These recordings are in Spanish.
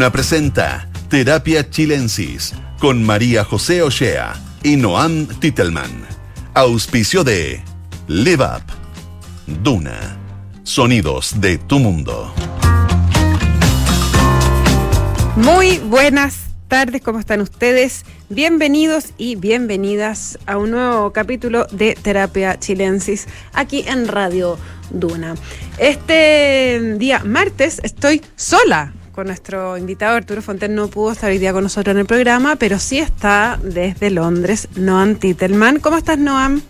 Duna presenta Terapia Chilensis con María José Ochea y Noam Titelman. Auspicio de Live Up. Duna. Sonidos de tu mundo. Muy buenas tardes, ¿cómo están ustedes? Bienvenidos y bienvenidas a un nuevo capítulo de Terapia Chilensis aquí en Radio Duna. Este día martes estoy sola nuestro invitado Arturo Fonten. No pudo estar hoy día con nosotros en el programa, pero sí está desde Londres, Noam Titelman. ¿Cómo estás, Noam?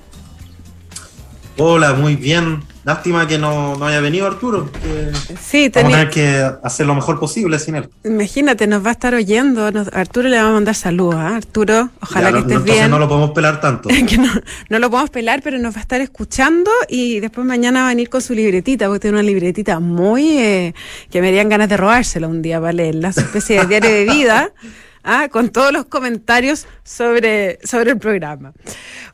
Hola, muy bien. Lástima que no, no haya venido Arturo. Que sí, Vamos a tener que hacer lo mejor posible sin él. Imagínate, nos va a estar oyendo. Nos, Arturo le va a mandar saludos. ¿eh? Arturo, ojalá Ya, que estés bien. no lo podemos pelar tanto. que no, no lo podemos pelar, pero nos va a estar escuchando y después mañana va a venir con su libretita, porque tiene una libretita muy... eh, que me darían ganas de robársela un día para leerla, su especie de diario de vida, ah, con todos los comentarios sobre, sobre el programa.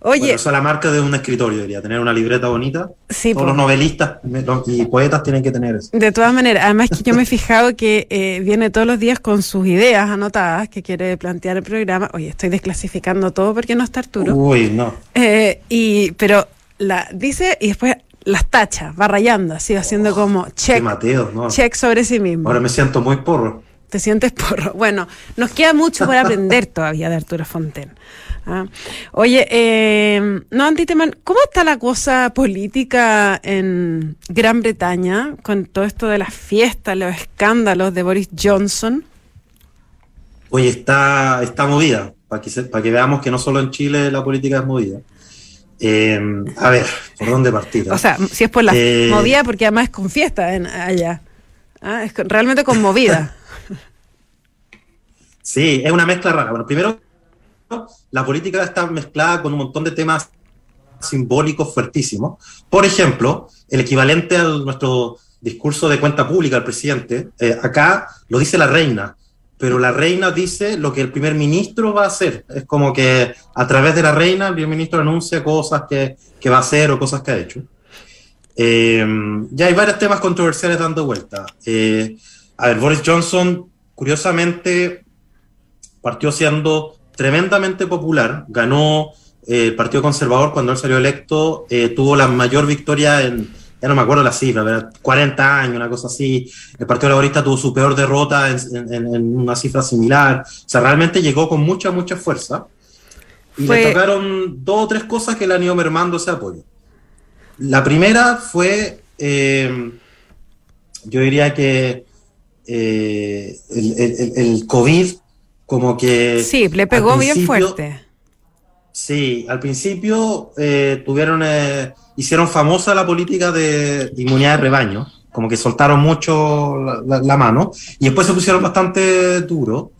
Oye, Bueno, eso es la marca de un escritorio, debería tener una libreta bonita. Sí, Todos los novelistas y poetas tienen que tener eso. de todas maneras, además que yo me he fijado que eh, viene todos los días con sus ideas anotadas que quiere plantear el programa. Oye, estoy desclasificando todo porque no está Arturo. Uy, no. Eh, y, pero la dice y después las tacha, va rayando, así haciendo como Qué check, Mateo, no. check sobre sí mismo. Ahora me siento muy porro. Te sientes porro. Bueno, nos queda mucho por aprender todavía de Arturo Fonten. Ah. Oye, eh, no, Antiteman, ¿cómo está la cosa política en Gran Bretaña con todo esto de las fiestas, los escándalos de Boris Johnson? Oye, está, está movida, para que, para que veamos que no solo en Chile la política es movida. Eh, a ver, ¿por dónde partir? O sea, si es por la Eh, movida, porque además es con fiesta en, allá. Ah, es con- realmente conmovida. Sí, es una mezcla rara. Bueno, primero, la política está mezclada con un montón de temas simbólicos fuertísimos. Por ejemplo, el equivalente a nuestro discurso de cuenta pública al presidente, eh, acá lo dice la reina, pero la reina dice lo que el primer ministro va a hacer. Es como que a través de la reina el primer ministro anuncia cosas que, que va a hacer o cosas que ha hecho. Eh, ya hay varios temas controversiales dando vuelta. Eh, a ver, Boris Johnson, curiosamente, partió siendo tremendamente popular, ganó eh, el Partido Conservador cuando él salió electo, eh, tuvo la mayor victoria en, ya no me acuerdo la cifra, pero 40 años, una cosa así, el Partido Laborista tuvo su peor derrota en, en- en una cifra similar, o sea, realmente llegó con mucha, mucha fuerza, y Fue- le tocaron dos o tres cosas que le han ido mermando ese apoyo. La primera fue, eh, yo diría que eh, el, el- el- el COVID como que... Sí, le pegó bien fuerte. Sí, al principio eh, tuvieron, eh, hicieron famosa la política de inmunidad de rebaño, como que soltaron mucho la, la- la mano, y después se pusieron bastante duro,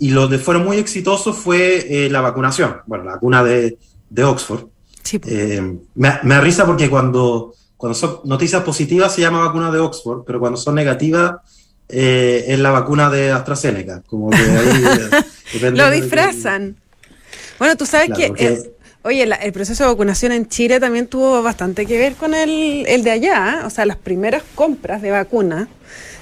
y lo que fueron muy exitosos fue eh, la vacunación, bueno, la vacuna de, de Oxford. Sí. Eh, me, me risa porque cuando, cuando son noticias positivas se llama vacuna de Oxford, pero cuando son negativas eh, es la vacuna de AstraZeneca. Como que ahí, Lo disfrazan. Bueno, tú sabes Claro, que, porque- eh, oye, la- el proceso de vacunación en Chile también tuvo bastante que ver con el, el de allá. ¿eh? O sea, las primeras compras de vacuna,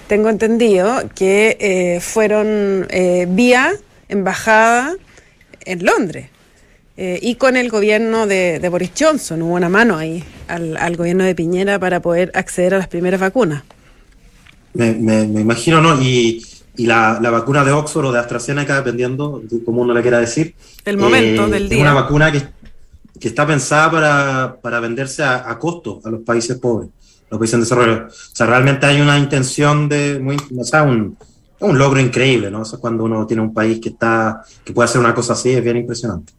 tengo entendido que eh, fueron eh, vía embajada en Londres. Eh, y con el gobierno de, de Boris Johnson hubo una mano ahí al, al gobierno de Piñera para poder acceder a las primeras vacunas. Me, me- me imagino, ¿no? Y, y la, la vacuna de Oxford o de AstraZeneca, dependiendo de cómo uno le quiera decir. El momento del Es día. una vacuna que, que está pensada para, para venderse a, a costo a los países pobres, los países en desarrollo. O sea, realmente hay una intención de, muy, o sea, un, un logro increíble, ¿no? Eso es cuando uno tiene un país que está, que puede hacer una cosa así, es bien impresionante.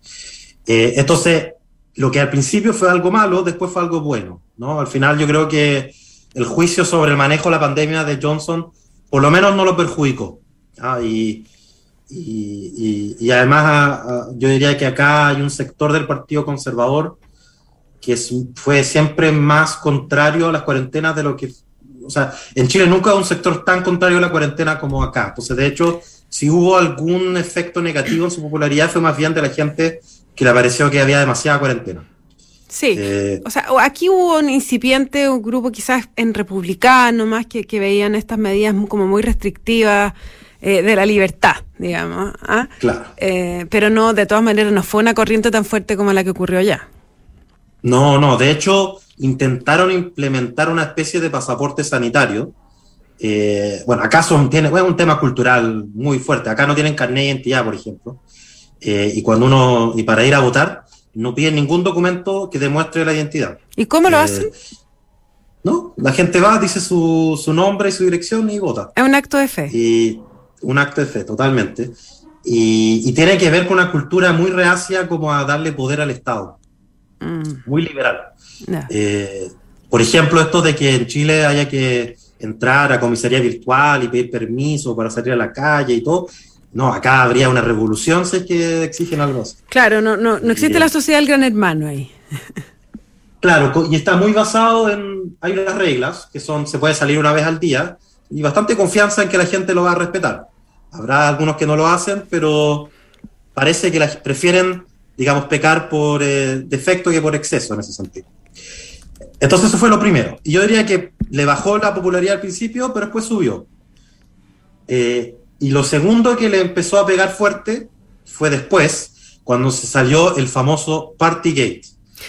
Eh, entonces, lo que al principio fue algo malo, después fue algo bueno, ¿no? Al final yo creo que el juicio sobre el manejo de la pandemia de Johnson por lo menos no lo perjudicó. Y, y, además ah, ah, yo diría que acá hay un sector del Partido Conservador que fue siempre más contrario a las cuarentenas de lo que... O sea, en Chile nunca hubo un sector tan contrario a la cuarentena como acá. Entonces, de hecho, si hubo algún efecto negativo en su popularidad fue más bien de la gente que le pareció que había demasiada cuarentena. Sí. Eh, O sea, aquí hubo un incipiente, un grupo quizás en republicano más que, que veían estas medidas como muy restrictivas eh, de la libertad, digamos. ¿ah? Claro. Eh, pero no, de todas maneras, no fue una corriente tan fuerte como la que ocurrió allá. No, no, de hecho, intentaron implementar una especie de pasaporte sanitario. Bueno, acá son, tiene, es un tema cultural muy fuerte. Acá no tienen carnet de identidad, por ejemplo. Y cuando uno, y para ir a votar, no piden ningún documento que demuestre la identidad. ¿Y cómo lo Eh, hacen? No, la gente va, dice su, su nombre y su dirección y vota. Es un acto de fe. Y un acto de fe, totalmente. Y, y tiene que ver con una cultura muy reacia como a darle poder al Estado, Mm, muy liberal. Eh, por ejemplo, esto de que en Chile haya que entrar a comisaría virtual y pedir permiso para salir a la calle y todo. No, acá habría una revolución si es que exigen algo así. Claro, no, no, no existe la sociedad del gran hermano ahí. Claro, y está muy basado en. Hay unas reglas que son: se puede salir una vez al día y bastante confianza en que la gente lo va a respetar. Habrá algunos que no lo hacen, pero parece que las prefieren, digamos, pecar por eh, defecto que por exceso en ese sentido. Entonces, eso fue lo primero. Y yo diría que le bajó la popularidad al principio, pero después subió. Eh, y lo segundo que le empezó a pegar fuerte fue después, cuando se salió el famoso Partygate.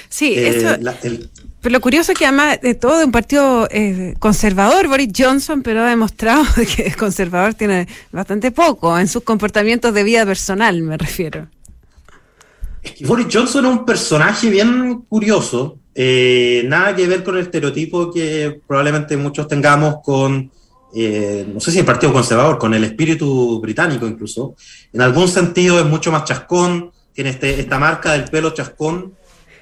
Sí, Eh, eso, la- el- pero lo curioso es que además de todo de un partido eh, conservador, Boris Johnson, pero ha demostrado que el conservador tiene bastante poco en sus comportamientos de vida personal, me refiero. es que Boris Johnson es un personaje bien curioso, eh, nada que ver con el estereotipo que probablemente muchos tengamos con, eh, no sé si el Partido Conservador, con el espíritu británico incluso. En algún sentido es mucho más chascón, tiene este, esta marca del pelo chascón,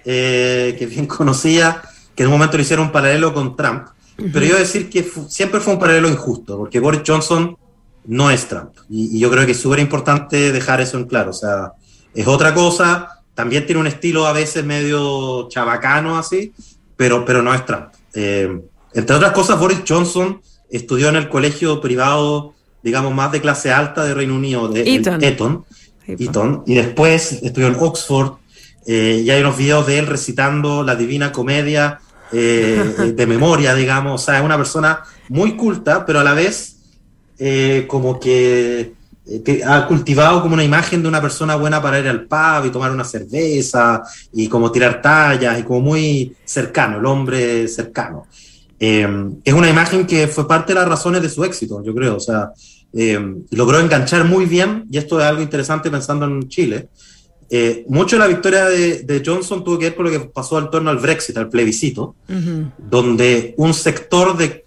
eh, que bien conocida, que en un momento le hicieron un paralelo con Trump. Pero yo decir que fu- siempre fue un paralelo injusto, porque Boris Johnson no es Trump. Y, y yo creo que es súper importante dejar eso en claro. O sea, es otra cosa. También tiene un estilo a veces medio chabacano así, pero, pero no es Trump. Eh, entre otras cosas, Boris Johnson estudió en el colegio privado, digamos, más de clase alta de Reino Unido, de Eton. Eton. Eton, y después estudió en Oxford, eh, y hay unos videos de él recitando la Divina Comedia eh, eh, de memoria, digamos, o sea, es una persona muy culta, pero a la vez eh, como que, eh, que ha cultivado como una imagen de una persona buena para ir al pub y tomar una cerveza y como tirar tallas y como muy cercano, el hombre cercano. Eh, es una imagen que fue parte de las razones de su éxito, yo creo, o sea, eh, logró enganchar muy bien, y esto es algo interesante pensando en Chile. Eh, mucho de la victoria de, de Johnson tuvo que ver con lo que pasó al torno al Brexit, al plebiscito, donde un sector de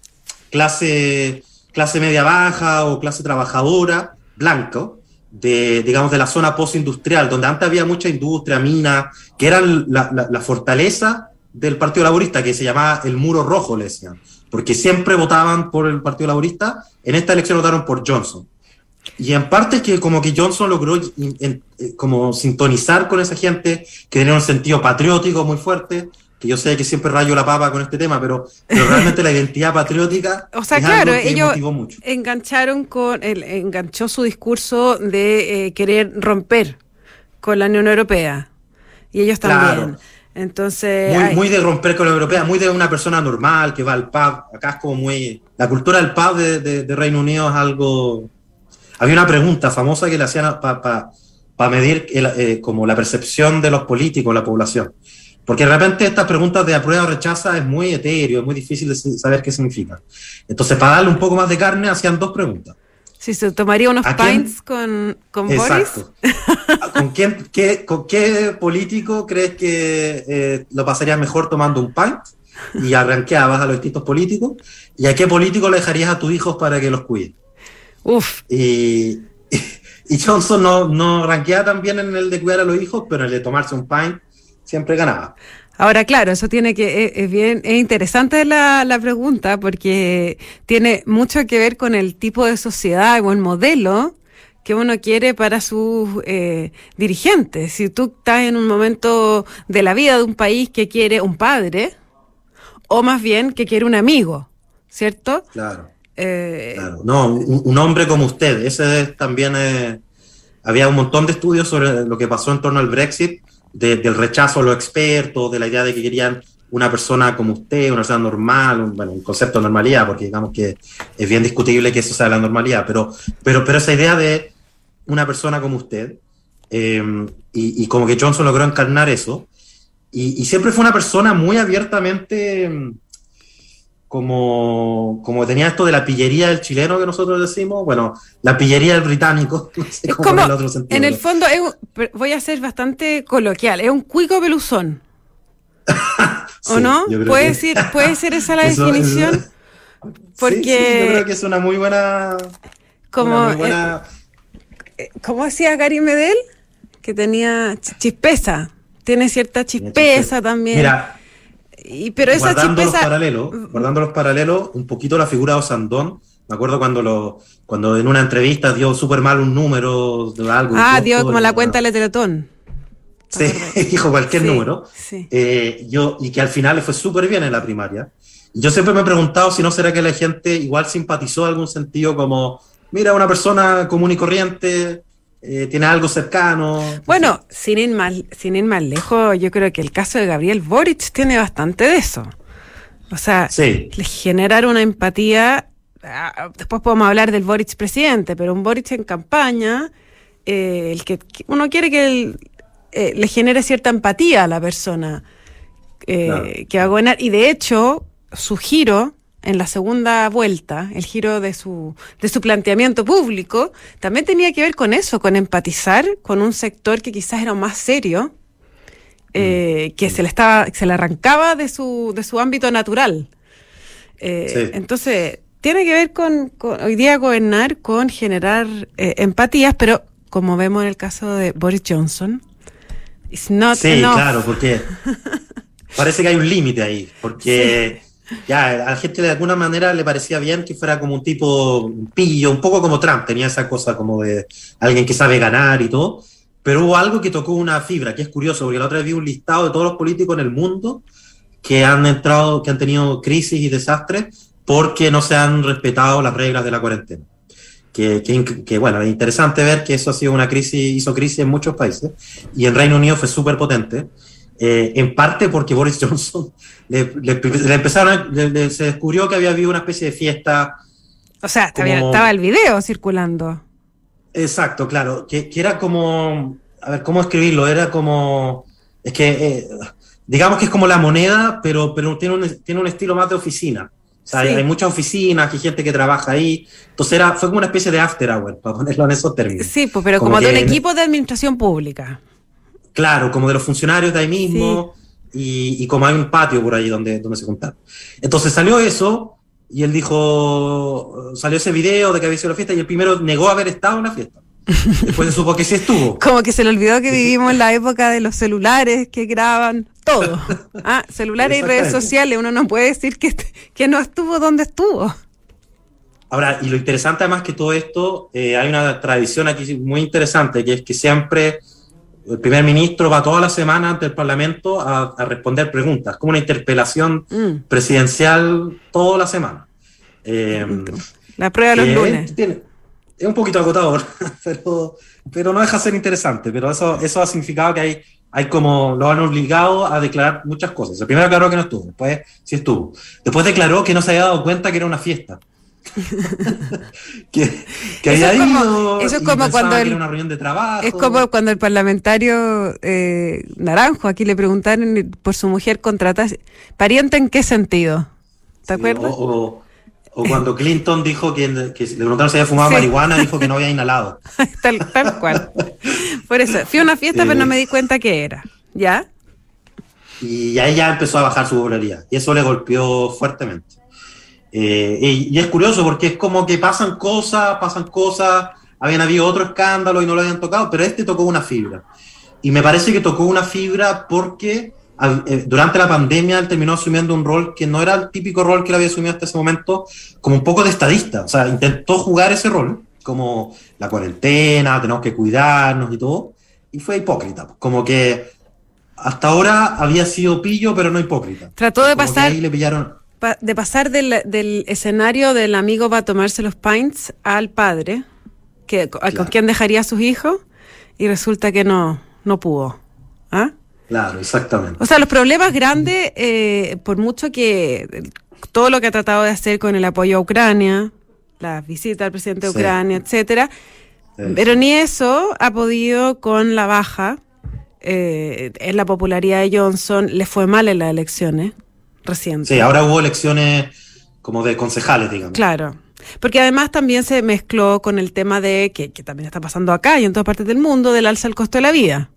clase, clase media baja o clase trabajadora, blanco, de, digamos, de la zona postindustrial, donde antes había mucha industria, mina, que eran la, la- la fortaleza del Partido Laborista, que se llamaba el muro rojo, le decían, porque siempre votaban por el Partido Laborista, en esta elección votaron por Johnson. Y en parte es que como que Johnson logró en- eh, como sintonizar con esa gente que tenía un sentido patriótico muy fuerte, que yo sé que siempre rayo la papa con este tema, pero, pero realmente la identidad patriótica O sea, es claro, algo que ellos mucho. engancharon con, el, enganchó su discurso de eh, querer romper con la Unión Europea. Y ellos también. Claro. Entonces, Muy, ay, muy de romper con la europea, muy de una persona normal que va al pub. Acá es como muy. La cultura del pub de, de- de Reino Unido es algo. Había una pregunta famosa que le hacían para medir el, eh, como la percepción de los políticos, la población. Porque de repente estas preguntas de aprueba o rechaza es muy etéreo, es muy difícil de saber qué significa. Entonces, para darle un poco más de carne, hacían dos preguntas. Si se tomaría unos pints con, con Boris. Exacto. ¿Con, quién, qué, ¿Con qué político crees que eh, lo pasarías mejor tomando un pint? Y arranqueabas a los distintos políticos. ¿Y a qué político le dejarías a tus hijos para que los cuiden? Uf, Y, y Johnson no, no ranqueaba tan bien en el de cuidar a los hijos, pero en el de tomarse un pint siempre ganaba. Ahora, claro, eso tiene que, es, es bien, es interesante la, la pregunta porque tiene mucho que ver con el tipo de sociedad o el modelo que uno quiere para sus eh, dirigentes. Si tú estás en un momento de la vida de un país que quiere un padre, o más bien que quiere un amigo, ¿cierto? Claro. Eh, Claro, no, un, un hombre como usted, ese es también eh, había un montón de estudios sobre lo que pasó en torno al Brexit, de- del rechazo a los expertos, de la idea de que querían una persona como usted, una persona normal, un, bueno, un concepto de normalidad, porque digamos que es bien discutible que eso sea la normalidad, pero, pero, pero esa idea de una persona como usted, eh, y, y, como que Johnson logró encarnar eso, y, y, siempre fue una persona muy abiertamente, como, como tenía esto de la pillería del chileno que nosotros decimos, bueno, la pillería del británico, no sé es como, el sentido, en el fondo, es, voy a ser bastante coloquial, es un cuico peluzón. ¿O no? ¿Puede, que... ser, ¿Puede ser esa la eso, definición? Eso... Porque. Sí, sí, yo creo que es una muy buena. Como. Una muy buena... Eh, ¿Cómo decía Gary Medel? Que tenía chispeza. Tiene cierta chispeza también. Mira. Y, pero esa guardando chispeza. Los paralelos, guardando los paralelos, un poquito la figura de Osandón. Me acuerdo cuando lo, cuando en una entrevista dio súper mal un número de algo. Ah, dio como la cuenta del Teletón. Sí, dijo cualquier Sí, número. sí. Eh, yo, y que al final le fue súper bien en la primaria. Yo siempre me he preguntado si no será que la gente igual simpatizó en algún sentido como, mira, una persona común y corriente, eh, tiene algo cercano. Bueno, sin ir, más, sin ir más lejos, yo creo que el caso de Gabriel Boric tiene bastante de eso. O sea, Sí. generar una empatía. ah, Después podemos hablar del Boric presidente, pero un Boric en campaña, eh, el que uno quiere que el- eh, le genere cierta empatía a la persona eh, Claro. que va a gobernar. Y de hecho, su giro en la segunda vuelta, el giro de su, de su planteamiento público, también tenía que ver con eso, con empatizar con un sector que quizás era más serio, eh, que se le estaba, se le arrancaba de su, de su ámbito natural. Eh, Sí. Entonces, tiene que ver con, con hoy día gobernar, con generar eh, empatías, pero como vemos en el caso de Boris Johnson, it's not Sí, enough. claro, porque parece que hay un límite ahí, porque ya a la gente de alguna manera le parecía bien que fuera como un tipo pillo, un poco como Trump, tenía esa cosa como de alguien que sabe ganar y todo, pero hubo algo que tocó una fibra, que es curioso, porque la otra vez vi un listado de todos los políticos en el mundo que han entrado, que han tenido crisis y desastres porque no se han respetado las reglas de la cuarentena. Que, que, que, bueno, es interesante ver que eso ha sido una crisis, hizo crisis en muchos países, y en Reino Unido fue súper potente, eh, en parte porque Boris Johnson le, le, le empezaron, le, se descubrió que había habido una especie de fiesta. O sea, como- estaba, el video circulando. Exacto, claro, que, que era como, a ver, ¿cómo escribirlo? Era como, es que, eh, digamos que es como la moneda, pero, pero tiene, un, tiene un estilo más de oficina. O sea, Sí. hay, muchas oficinas, hay gente que trabaja ahí. Entonces era, fue como una especie de after hour, para ponerlo en esos términos. Sí, pues, pero Como como, de un equipo de administración pública. Claro, como de los funcionarios de ahí mismo, y, y como hay un patio por ahí donde, donde se juntaron. Entonces salió eso, y él dijo, salió ese video de que había sido la fiesta, y el primero negó haber estado en la fiesta. Después se supo que sí estuvo. Como que se le olvidó que vivimos en la época de los celulares que graban todo. Ah, celulares y redes sociales. Uno no puede decir que, que no estuvo donde estuvo. Ahora, y lo interesante además que todo esto, eh, hay una tradición aquí muy interesante, que es que siempre el primer ministro va toda la semana ante el Parlamento a, a responder preguntas, como una interpelación Mm, presidencial toda la semana. Eh, la prueba de los lunes. tiene- es un poquito agotador, pero, pero no deja de ser interesante. Pero eso, eso ha significado que hay, hay como lo han obligado a declarar muchas cosas. El primero declaró que no estuvo, después sí estuvo. Después declaró que no se había dado cuenta que era una fiesta. que, que Eso había es como- ido eso es como cuando que el- era una reunión de trabajo. Es como cuando el parlamentario eh, Naranjo aquí le preguntaron por su mujer contratada. ¿Pariente en qué sentido? ¿Te Sí, acuerdas? O, o- o cuando Clinton dijo que, que le preguntaron si había fumado Sí. marihuana, dijo que no había inhalado. tal, tal cual. Por eso, fui a una fiesta, Eh. pero no me di cuenta qué era. ¿Ya? Y ahí ya empezó a bajar su popularidad. Y eso le golpeó fuertemente. Eh, y, y es curioso porque es como que pasan cosas, pasan cosas. Habían habido otro escándalo y no lo habían tocado, pero este tocó una fibra. Y me parece que tocó una fibra porque eh, durante la pandemia él terminó asumiendo un rol que no era el típico rol que él había asumido hasta ese momento, como un poco de estadista. O sea, intentó jugar ese rol, como la cuarentena, tenemos que cuidarnos y todo. Y fue hipócrita. Como que hasta ahora había sido pillo, pero no hipócrita. Trató de Como pasar ahí le pillaron. Pa- de pasar del, del escenario del amigo va a tomarse los pints al padre, que, con quien dejaría a sus hijos, y resulta que no, no pudo. ¿Ah? Claro, exactamente. O sea, los problemas grandes, eh, por mucho que todo lo que ha tratado de hacer con el apoyo a Ucrania, la visita al presidente de Sí. Ucrania, etcétera, Sí. pero ni eso ha podido con la baja eh, en la popularidad de Johnson. Le fue mal en las elecciones recientes. Sí, ahora hubo elecciones como de concejales, digamos. Claro. Porque además también se mezcló con el tema de, que, que también está pasando acá y en todas partes del mundo, del alza del costo de la vida.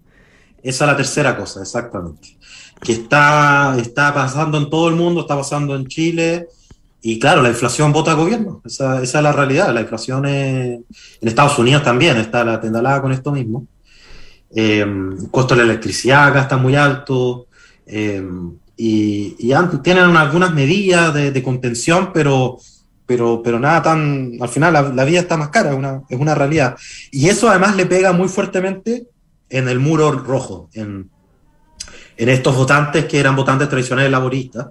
Esa es la tercera cosa, exactamente. Que está, está pasando en todo el mundo, está pasando en Chile. Y claro, la inflación vota al gobierno. Esa, esa es la realidad. La inflación es- en Estados Unidos también está la tendalada con esto mismo. Eh, el costo de la electricidad acá está muy alto. eh, y y han- tienen algunas medidas de, de contención, pero, pero, pero nada tan. Al final la, la vida está más cara, una, es una realidad. Y eso además le pega muy fuertemente en el muro rojo, en, en estos votantes que eran votantes tradicionales laboristas,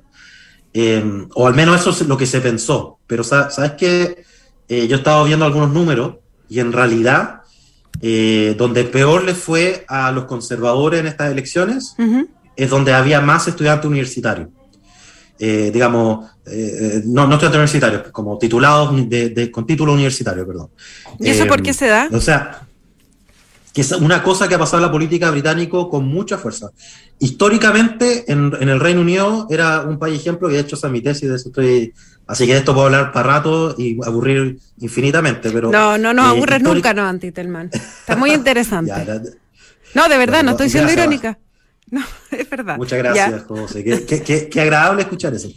eh, o al menos eso es lo que se pensó. Pero sa- sabes que yo he estado viendo algunos números y en realidad eh, donde peor le fue a los conservadores en estas elecciones Ujú. Es donde había más estudiantes universitarios. Eh, digamos, eh, eh, no, no estudiantes universitarios, como titulados de, de- con título universitario, perdón. ¿Y eso Eh, por qué se da? O sea, que es una cosa que ha pasado en la política británico con mucha fuerza. Históricamente, en, en el Reino Unido era un país ejemplo, y de hecho esa es mi tesis, de eso estoy... Así que de esto puedo hablar para rato y aburrir infinitamente, pero... No, no eh, aburres nunca, no, Antitelman. Está muy interesante. Ya, No, de verdad, no no, estoy siendo irónica. No, es verdad. Muchas gracias, Ya. José. Qué, qué- qué- qué agradable escuchar eso.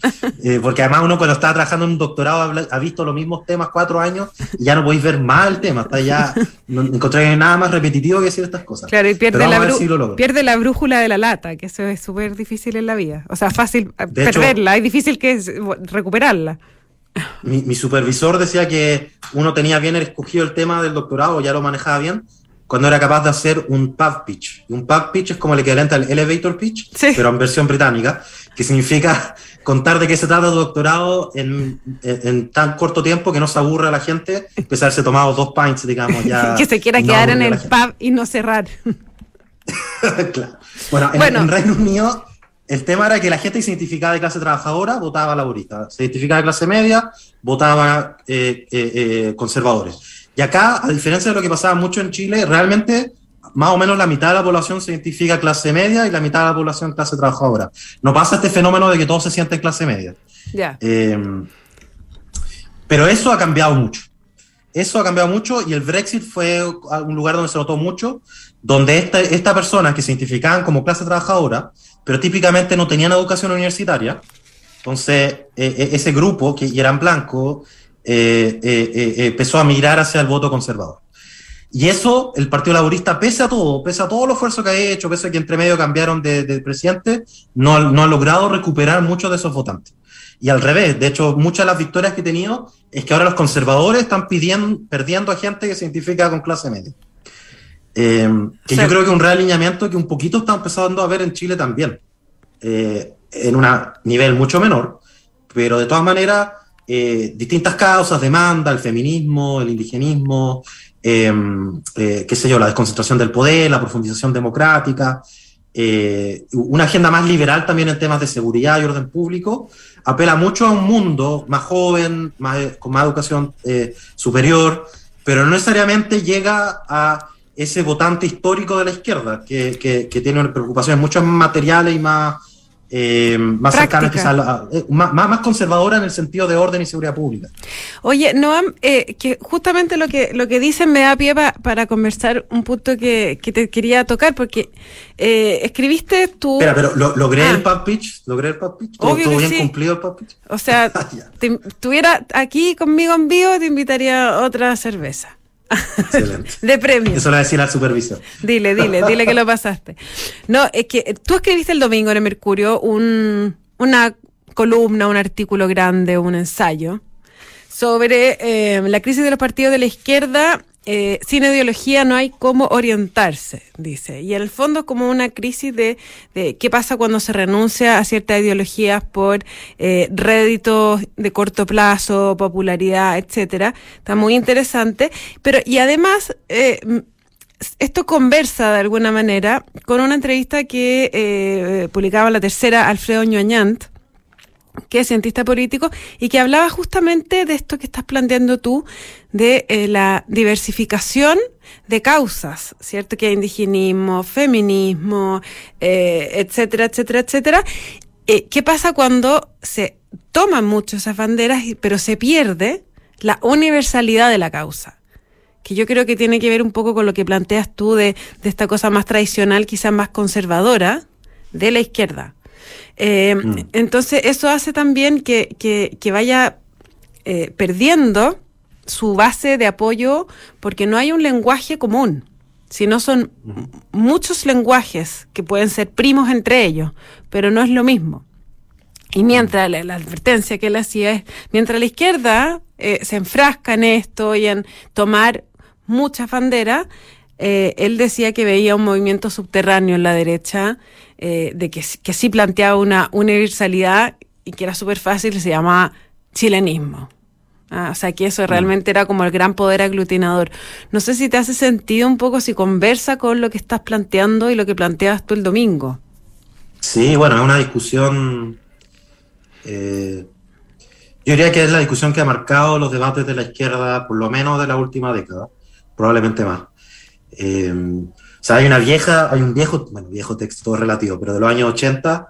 Eh, porque además uno cuando está trabajando en un doctorado ha visto los mismos temas cuatro años y ya no podéis ver más el tema. Está ya, no encontráis nada más repetitivo que decir estas cosas. Claro, y pierde la, bru- si pierde brújula de la lata, que eso es súper difícil en la vida. O sea, fácil eh, De hecho- perderla, es difícil que es, eh, recuperarla. Mi, mi supervisor decía que uno tenía bien escogido el tema del doctorado, ya lo manejaba bien, cuando era capaz de hacer un pub pitch. Y un pub pitch es como el equivalente al elevator pitch, Sí. pero en versión británica, que significa contar de qué se trata tu doctorado en, en- en tan corto tiempo que no se aburra a la gente, pese a haberse tomado dos pints, digamos, ya. que se quiera no quedar en el pub y no cerrar. Claro. Bueno, en, Bueno. en Reino Unido el tema era que la gente que se identificaba de clase trabajadora votaba laborista, se identificaba de clase media, votaba eh, eh, eh, conservadores. Y acá, a diferencia de lo que pasaba mucho en Chile, realmente más o menos la mitad de la población se identifica clase media y la mitad de la población clase trabajadora. No pasa este fenómeno de que todos se sienten clase media. Ya. Eh, pero eso ha cambiado mucho. Eso ha cambiado mucho y el Brexit fue un lugar donde se notó mucho, donde esta, esta persona que se identificaban como clase trabajadora, pero típicamente no tenían educación universitaria, entonces eh, ese grupo, que eran blancos, eh, eh, eh, eh, empezó a migrar hacia el voto conservador. Y eso, el Partido Laborista, pese a todo, pese a todo el esfuerzo que ha hecho, pese a que entre medio cambiaron de, de presidente, no, no ha logrado recuperar muchos de esos votantes. Y al revés, de hecho, muchas de las victorias que he tenido es que ahora los conservadores están pidiendo, perdiendo a gente que se identifica con clase media. Eh, que Sí. yo creo que un realineamiento que un poquito está empezando a ver en Chile también, eh, en un nivel mucho menor, pero de todas maneras, eh, distintas causas, demanda, el feminismo, el indigenismo, eh, eh, qué sé yo, la desconcentración del poder, la profundización democrática, eh, una agenda más liberal también en temas de seguridad y orden público, apela mucho a un mundo más joven, más, con más educación eh, superior, pero no necesariamente llega a ese votante histórico de la izquierda, que, que, que tiene preocupaciones mucho más materiales y más, eh, más Práctica. quizás, a- eh, más, más conservadora en el sentido de orden y seguridad pública. Oye, Noam, eh, que justamente lo que lo que dicen me da pie pa- para conversar un punto que, que te quería tocar, porque eh, escribiste tú, Espera, pero ¿lo- ¿logré Ah. el pub pitch? ¿Logré el pub pitch? ¿Todo, todo bien sí. cumplido el pub pitch? o sea, te estuviera aquí conmigo en vivo, te invitaría a otra cerveza Excelente. de premio. Eso le voy a decir al supervisor. Dile, dile, dile que lo pasaste. No, es que tú escribiste el domingo en el Mercurio un, una columna, un artículo grande, un ensayo sobre eh, la crisis de los partidos de la izquierda. Eh, sin ideología no hay cómo orientarse, dice. Y en el fondo es como una crisis de, de qué pasa cuando se renuncia a ciertas ideologías por eh, réditos de corto plazo, popularidad, etcétera. Está muy interesante. Pero, y además, eh, esto conversa de alguna manera con una entrevista que eh, publicaba la tercera Alfredo Ñoñant, que es cientista político, y que hablaba justamente de esto que estás planteando tú, de eh, la diversificación de causas, ¿cierto? Que hay indigenismo, feminismo, eh, etcétera, etcétera, etcétera. Eh, ¿Qué pasa cuando se toman mucho esas banderas, pero se pierde la universalidad de la causa? que yo creo que tiene que ver un poco con lo que planteas tú de, de esta cosa más tradicional, quizás más conservadora, de la izquierda. Eh, mm. Entonces, eso hace también que, que, vaya eh, perdiendo su base de apoyo porque no hay un lenguaje común, sino son muchos lenguajes que pueden ser primos entre ellos, pero no es lo mismo. Y mientras la, advertencia que él hacía es, mientras la izquierda eh, se enfrasca en esto y en tomar muchas banderas, él decía que veía un movimiento subterráneo en la derecha eh, de que, que, sí planteaba una universalidad y que era súper fácil, se llamaba chilenismo. Ah, o sea, que eso mm. realmente era como el gran poder aglutinador. No sé si te hace sentido un poco, si conversa con lo que estás planteando y lo que planteabas tú el domingo. Sí, bueno, es una discusión. Eh, yo diría que es la discusión que ha marcado los debates de la izquierda, por lo menos de la última década, probablemente más. Eh, o sea, hay una vieja, hay un viejo, bueno, viejo texto relativo, pero de los años 80,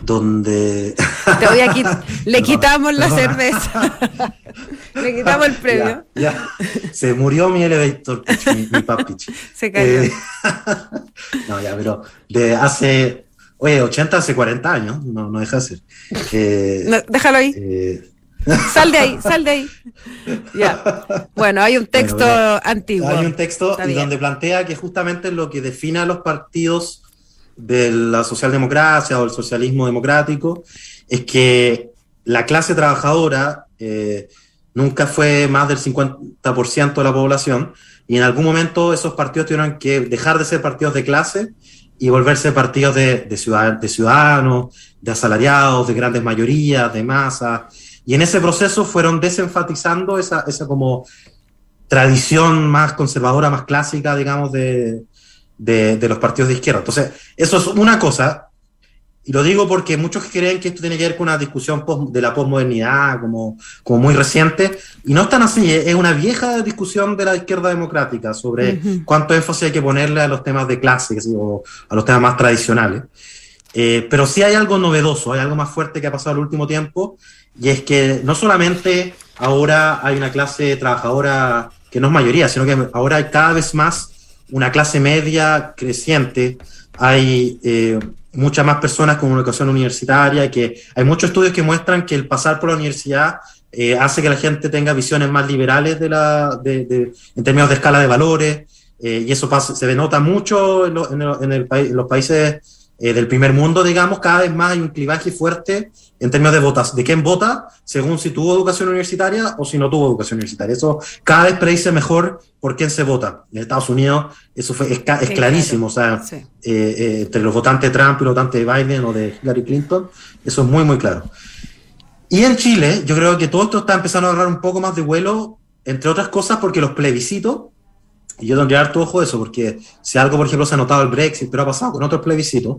donde... Te voy a le quitamos la cerveza. le quitamos el premio. Ya, Se murió mi elevator mi, mi papi. Se cayó. Eh, no, ya, pero de hace, oye, 80 hace 40 años, no, no deja de ser. Eh, déjalo ahí. Eh, Sal de ahí, sal de ahí. Ya. Bueno, hay un texto antiguo. Hay un texto donde plantea que justamente lo que define a los partidos de la socialdemocracia o el socialismo democrático es que la clase trabajadora eh, nunca fue más del 50% de la población y en algún momento esos partidos tuvieron que dejar de ser partidos de clase y volverse partidos de, de ciudadanos, de asalariados, de grandes mayorías, de masas y en ese proceso fueron desenfatizando esa, esa como tradición más conservadora, más clásica, digamos, de, de, los partidos de izquierda. Entonces, eso es una cosa, y lo digo porque muchos creen que esto tiene que ver con una discusión de la posmodernidad, como, como muy reciente, y no es tan así, es una vieja discusión de la izquierda democrática sobre cuánto énfasis hay que ponerle a los temas de clase o a los temas más tradicionales. Eh, pero sí hay algo novedoso, hay algo más fuerte que ha pasado en el último tiempo, y es que no solamente ahora hay una clase trabajadora que no es mayoría, sino que ahora hay cada vez más una clase media creciente, hay eh, muchas más personas con educación universitaria, que hay muchos estudios que muestran que el pasar por la universidad eh, hace que la gente tenga visiones más liberales de la, de, en términos de escala de valores, y eso pasa, se denota mucho en, en, el, en los países eh, del primer mundo, digamos, cada vez más hay un clivaje fuerte en términos de votas, de quién vota según si tuvo educación universitaria o si no tuvo educación universitaria. Eso cada vez predice mejor por quién se vota. En Estados Unidos eso fue, es, clarísimo, o sea, eh, eh, entre los votantes de Trump y los votantes de Biden o de Hillary Clinton, eso es muy, muy claro. Y en Chile, yo creo que todo esto está empezando a agarrar un poco más de vuelo, entre otras cosas porque los plebiscitos y yo tendría harto ojo de eso, porque si algo, por ejemplo, se ha notado el Brexit, pero ha pasado con otros plebiscitos,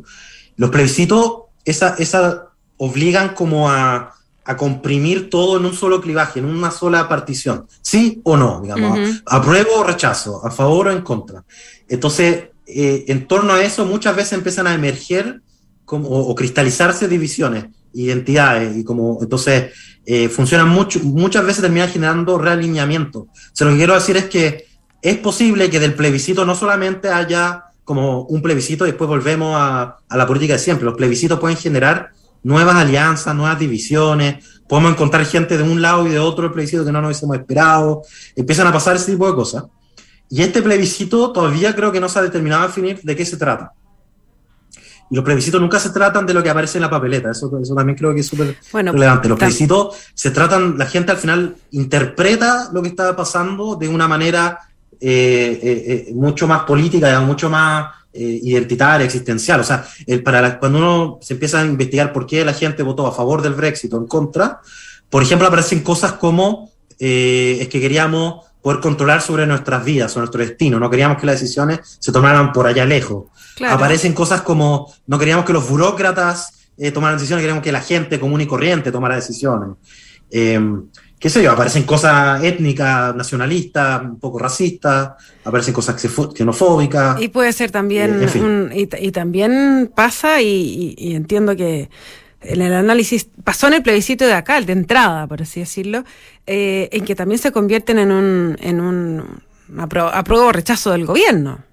los plebiscitos esa, esa obligan como a, a, comprimir todo en un solo clivaje, en una sola partición. ¿Sí o no? Digamos, apruebo o rechazo, a favor o en contra. Entonces, eh, en torno a eso, muchas veces empiezan a emerger como, o, cristalizarse divisiones, identidades, y como entonces eh, funcionan mucho, muchas veces terminan generando realineamiento. O sea, lo que quiero decir es que es posible que del plebiscito no solamente haya como un plebiscito y después volvemos a, la política de siempre. Los plebiscitos pueden generar nuevas alianzas, nuevas divisiones, podemos encontrar gente de un lado y de otro del plebiscito que no nos hubiésemos esperado, empiezan a pasar ese tipo de cosas. Y este plebiscito todavía creo que no se ha determinado a definir de qué se trata. Y los plebiscitos nunca se tratan de lo que aparece en la papeleta, eso, eso también creo que es súper relevante. Los plebiscitos se tratan, la gente al final interpreta lo que está pasando de una manera eh, eh, eh, mucho más política, mucho más identitaria, existencial. O sea, el, para cuando uno se empieza a investigar por qué la gente votó a favor del Brexit o en contra, por ejemplo, aparecen cosas como es que queríamos poder controlar sobre nuestras vidas, sobre nuestro destino. No queríamos que las decisiones se tomaran por allá lejos. Aparecen cosas como, no queríamos que los burócratas eh, tomaran decisiones, queríamos que la gente común y corriente tomara decisiones. Eh, qué sé yo, aparecen cosas étnicas, nacionalistas, un poco racistas, aparecen cosas xenofóbicas. Y puede ser también, eh, y, también pasa, y, entiendo que en el análisis pasó en el plebiscito de acá, el de entrada, por así decirlo, eh, en que también se convierten en un, en un apruebo o rechazo del gobierno.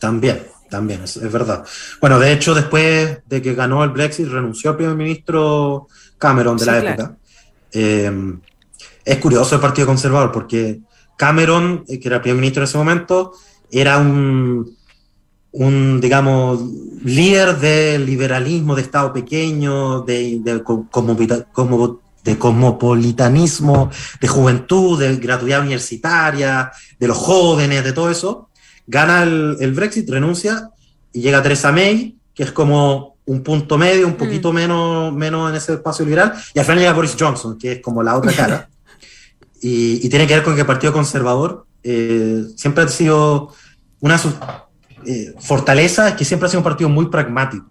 También, también, es, verdad. Bueno, de hecho, después de que ganó el Brexit, renunció el primer ministro Cameron de la época. Eh, es curioso el Partido Conservador porque Cameron, eh, que era el primer ministro en ese momento, era un, un digamos, líder del liberalismo de Estado pequeño, de, de, como, de cosmopolitanismo, de juventud, de gratuidad universitaria, de los jóvenes, de todo eso. Gana el, el Brexit, renuncia y llega Theresa May, que es como un punto medio, un poquito mm. menos, menos en ese espacio liberal, y al final llega Boris Johnson, que es como la otra cara. y, tiene que ver con que el Partido Conservador eh, siempre ha sido una eh, fortaleza, es que siempre ha sido un partido muy pragmático,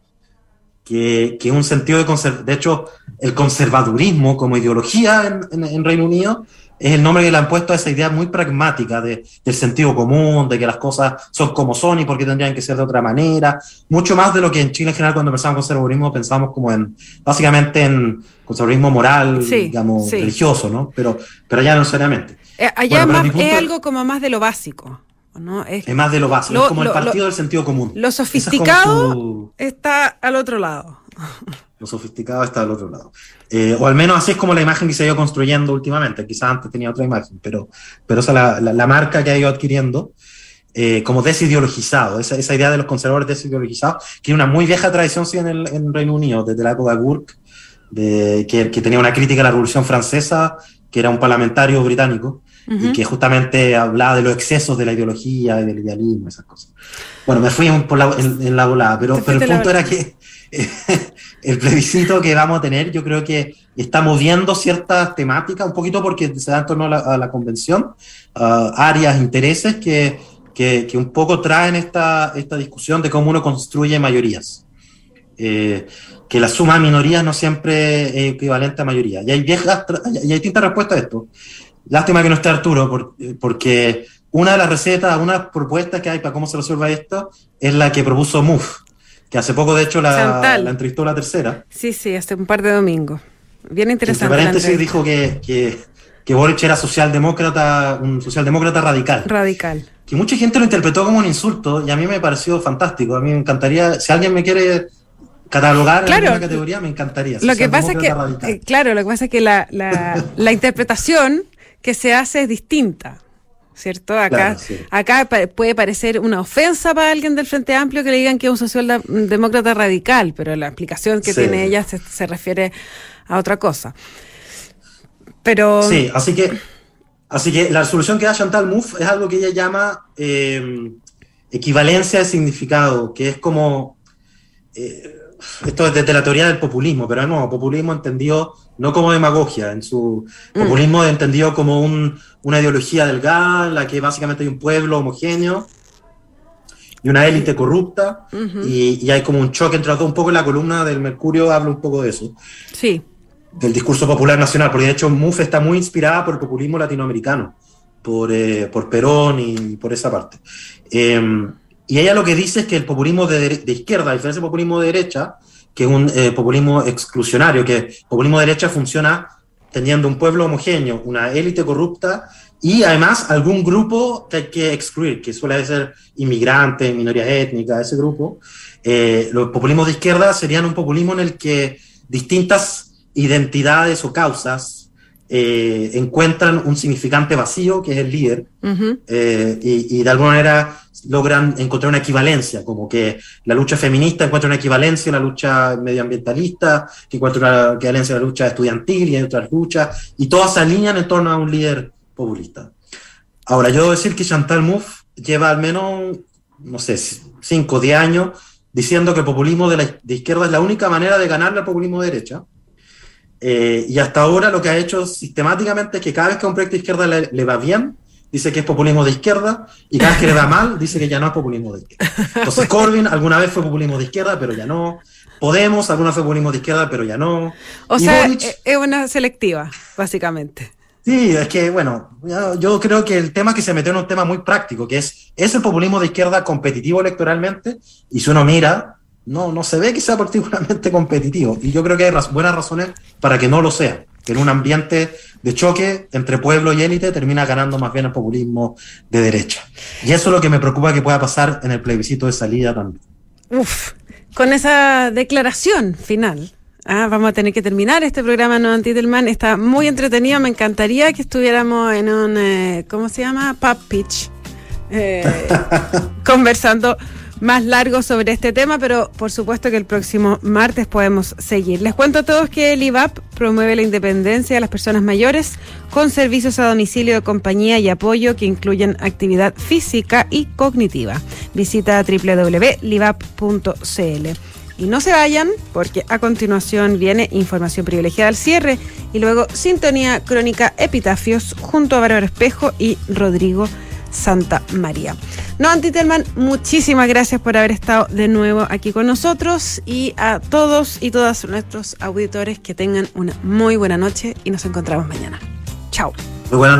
que, que un sentido de de hecho, el conservadurismo como ideología en, en Reino Unido es el nombre que le han puesto a esa idea muy pragmática de, del sentido común, de que las cosas son como son y porque tendrían que ser de otra manera. Mucho más de lo que en Chile en general cuando pensamos en conservadurismo pensamos como en, básicamente en conservadurismo moral, digamos, religioso, ¿no? Pero, pero allá no necesariamente. Eh, allá es algo como más de lo básico. ¿no? Es, más de lo básico, es como el partido del sentido común. Lo sofisticado está al otro lado. Lo sofisticado está al otro lado. Eh, o al menos así es como la imagen que se ha ido construyendo últimamente. Quizás antes tenía otra imagen, pero, pero esa es la, marca que ha ido adquiriendo. Eh, como desideologizado, esa, esa idea de los conservadores desideologizados, que tiene una muy vieja tradición sí, en el en Reino Unido, desde la época de Burke, de, que, que, tenía una crítica a la Revolución Francesa, que era un parlamentario británico, y que justamente hablaba de los excesos de la ideología y del idealismo, esas cosas. Bueno, me fui por la, en, la volada, pero, pero el punto era que el plebiscito que vamos a tener, yo creo que está moviendo ciertas temáticas, un poquito porque se da en torno a la, convención, áreas, intereses que, que, un poco traen esta, esta discusión de cómo uno construye mayorías. Eh, que la suma de minorías no siempre es equivalente a mayoría. Y hay, viejas, y hay distintas respuestas a esto. Lástima que no esté Arturo, porque una de las recetas, una de las propuestas que hay para cómo se resuelva esto es la que propuso MUF, que hace poco, de hecho, la, la entrevistó la tercera. Sí, sí, hace un par de domingos. Bien interesante. Entre paréntesis dijo que, que, que Boric era socialdemócrata, un socialdemócrata radical. Radical. Que mucha gente lo interpretó como un insulto y a mí me pareció fantástico. A mí me encantaría, si alguien me quiere catalogar en una categoría, me encantaría. Lo que pasa es que, eh, claro, lo que pasa es que la, la, la interpretación que se hace es distinta. ¿Cierto? Acá, acá puede parecer una ofensa para alguien del Frente Amplio que le digan que es un socialdemócrata radical, pero la explicación que tiene ella se, refiere a otra cosa. Pero... Sí, así que, así que la solución que da Chantal Mouffe es algo que ella llama em, equivalencia de significado, que es como... Eh, esto es desde la teoría del populismo, pero no, populismo entendido no como demagogia, en su mm. populismo entendido como una ideología delgada, en la que básicamente hay un pueblo homogéneo y una élite corrupta, y, hay como un choque entre los dos, un poco en la columna del Mercurio habla un poco de eso. Sí. Del discurso popular nacional, porque de hecho MUF está muy inspirada por el populismo latinoamericano, por, eh, por Perón y por esa parte. Em, y ella lo que dice es que el populismo de, de izquierda, a diferencia del populismo de derecha, que es un eh, populismo exclusionario, que el populismo de derecha funciona teniendo un pueblo homogéneo, una élite corrupta y además algún grupo que hay que excluir, que suele ser inmigrantes, minorías étnicas, ese grupo. Eh, los populismos de izquierda serían un populismo en el que distintas identidades o causas eh, encuentran un significante vacío, que es el líder, y, y, de alguna manera logran encontrar una equivalencia, como que la lucha feminista encuentra una equivalencia en la lucha medioambientalista, que encuentra una equivalencia en la lucha estudiantil y en otras luchas, y todas se alinean en torno a un líder populista. Ahora, yo debo decir que Chantal Mouffe lleva al menos, no sé, 5 o 10 años diciendo que el populismo de, la, de izquierda es la única manera de ganarle al populismo de derecha. Eh, y hasta ahora lo que ha hecho sistemáticamente es que cada vez que a un proyecto de izquierda le, le va bien, dice que es populismo de izquierda, y cada vez que le va mal, dice que ya no es populismo de izquierda. Entonces Corbyn alguna vez fue populismo de izquierda, pero ya no. Podemos alguna vez fue populismo de izquierda, pero ya no. O sea, es una selectiva, básicamente. Sí, es que, bueno, yo creo que el tema que se metió en un tema muy práctico, que es, ¿es el populismo de izquierda competitivo electoralmente? Y si uno mira, no, no se ve que sea particularmente competitivo. Y yo creo que hay buenas razones para que no lo sea. Que en un ambiente de choque entre pueblo y élite termina ganando más bien el populismo de derecha. Y eso es lo que me preocupa que pueda pasar en el plebiscito de salida también. Uf, con esa declaración final Ah, vamos a tener que terminar este programa No Antitelman. Está muy entretenido. Me encantaría que estuviéramos en un, eh, ¿cómo se llama? Pub pitch. Eh, conversando más largo sobre este tema, pero por supuesto que el próximo martes podemos seguir. Les cuento a todos que el IVAP promueve la independencia de las personas mayores con servicios a domicilio de compañía y apoyo que incluyen actividad física y cognitiva. Visita www.livap.cl. Y no se vayan porque a continuación viene información privilegiada al cierre y luego sintonía crónica epitafios junto a Bárbara Espejo y Rodrigo Santa María. No, Antitelman, muchísimas gracias por haber estado de nuevo aquí con nosotros y a todos y todas nuestros auditores que tengan una muy buena noche y nos encontramos mañana. Chao. Muy buenas